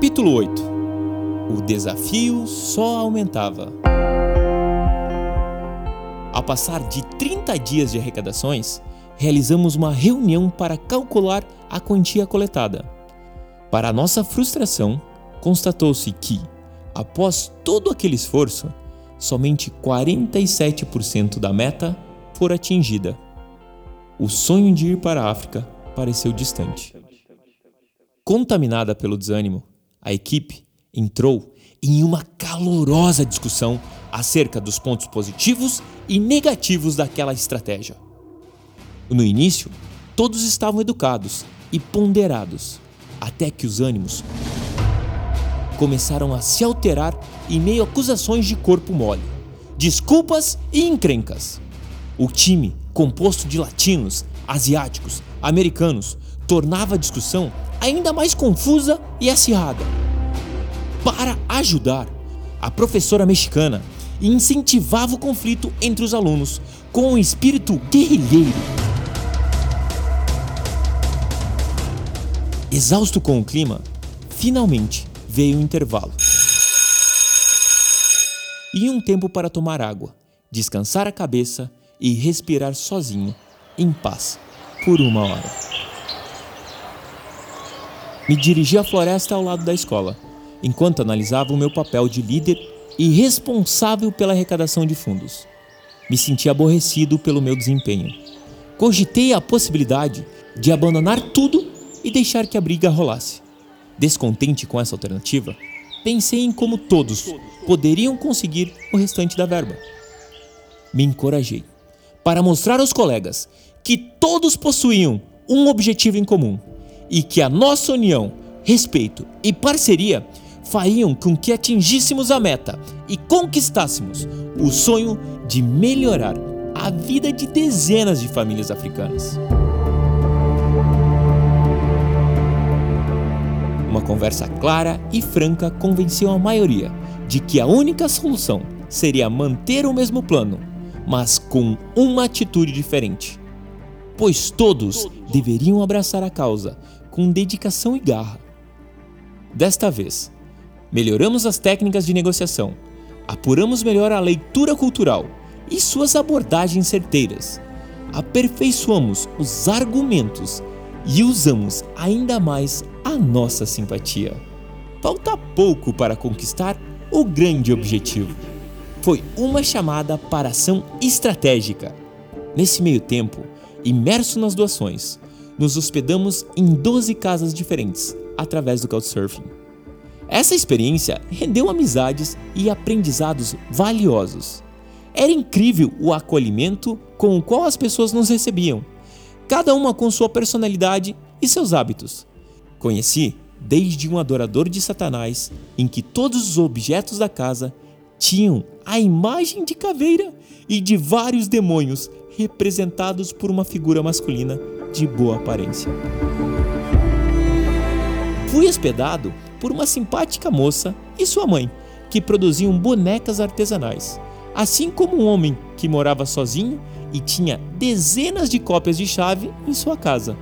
Capítulo 8 O desafio só aumentava. Ao passar de 30 dias de arrecadações, realizamos uma reunião para calcular a quantia coletada. Para nossa frustração, constatou-se que, após todo aquele esforço, somente 47% da meta for atingida. O sonho de ir para a África pareceu distante. Contaminada pelo desânimo, a equipe entrou em uma calorosa discussão acerca dos pontos positivos e negativos daquela estratégia. No início, todos estavam educados e ponderados, até que os ânimos começaram a se alterar em meio a acusações de corpo mole, desculpas e encrencas. O time, composto de latinos, asiáticos, americanos, tornava a discussão ainda mais confusa e acirrada. Para ajudar, a professora mexicana incentivava o conflito entre os alunos com um espírito guerrilheiro. Exausto com o clima, finalmente veio o intervalo. E um tempo para tomar água, descansar a cabeça e respirar sozinho, em paz, por uma hora. Me dirigi à floresta ao lado da escola, enquanto analisava o meu papel de líder e responsável pela arrecadação de fundos. Me senti aborrecido pelo meu desempenho. Cogitei a possibilidade de abandonar tudo e deixar que a briga rolasse. Descontente com essa alternativa, pensei em como todos poderiam conseguir o restante da verba. Me encorajei para mostrar aos colegas que todos possuíam um objetivo em comum e que a nossa união, respeito e parceria fariam com que atingíssemos a meta e conquistássemos o sonho de melhorar a vida de dezenas de famílias africanas. Uma conversa clara e franca convenceu a maioria de que a única solução seria manter o mesmo plano, mas com uma atitude diferente. Pois todos deveriam abraçar a causa com dedicação e garra. Desta vez, melhoramos as técnicas de negociação, apuramos melhor a leitura cultural e suas abordagens certeiras, aperfeiçoamos os argumentos e usamos ainda mais a nossa simpatia. Falta pouco para conquistar o grande objetivo. Foi uma chamada para ação estratégica. Nesse meio tempo, imerso nas doações, nos hospedamos em 12 casas diferentes através do Couchsurfing. Essa experiência rendeu amizades e aprendizados valiosos. Era incrível o acolhimento com o qual as pessoas nos recebiam, cada uma com sua personalidade e seus hábitos. Conheci desde um adorador de Satanás, em que todos os objetos da casa tinham a imagem de caveira e de vários demônios representados por uma figura masculina de boa aparência. Fui hospedado por uma simpática moça e sua mãe, que produziam bonecas artesanais, assim como um homem que morava sozinho e tinha dezenas de cópias de chave em sua casa,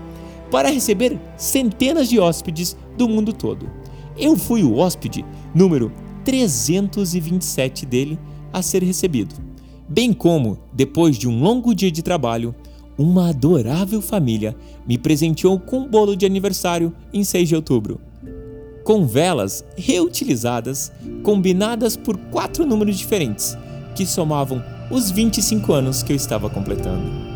para receber centenas de hóspedes do mundo todo. Eu fui o hóspede número 327 dele a ser recebido, bem como, depois de um longo dia de trabalho, uma adorável família me presenteou com um bolo de aniversário em 6 de outubro. Com velas reutilizadas, combinadas por quatro números diferentes, que somavam os 25 anos que eu estava completando.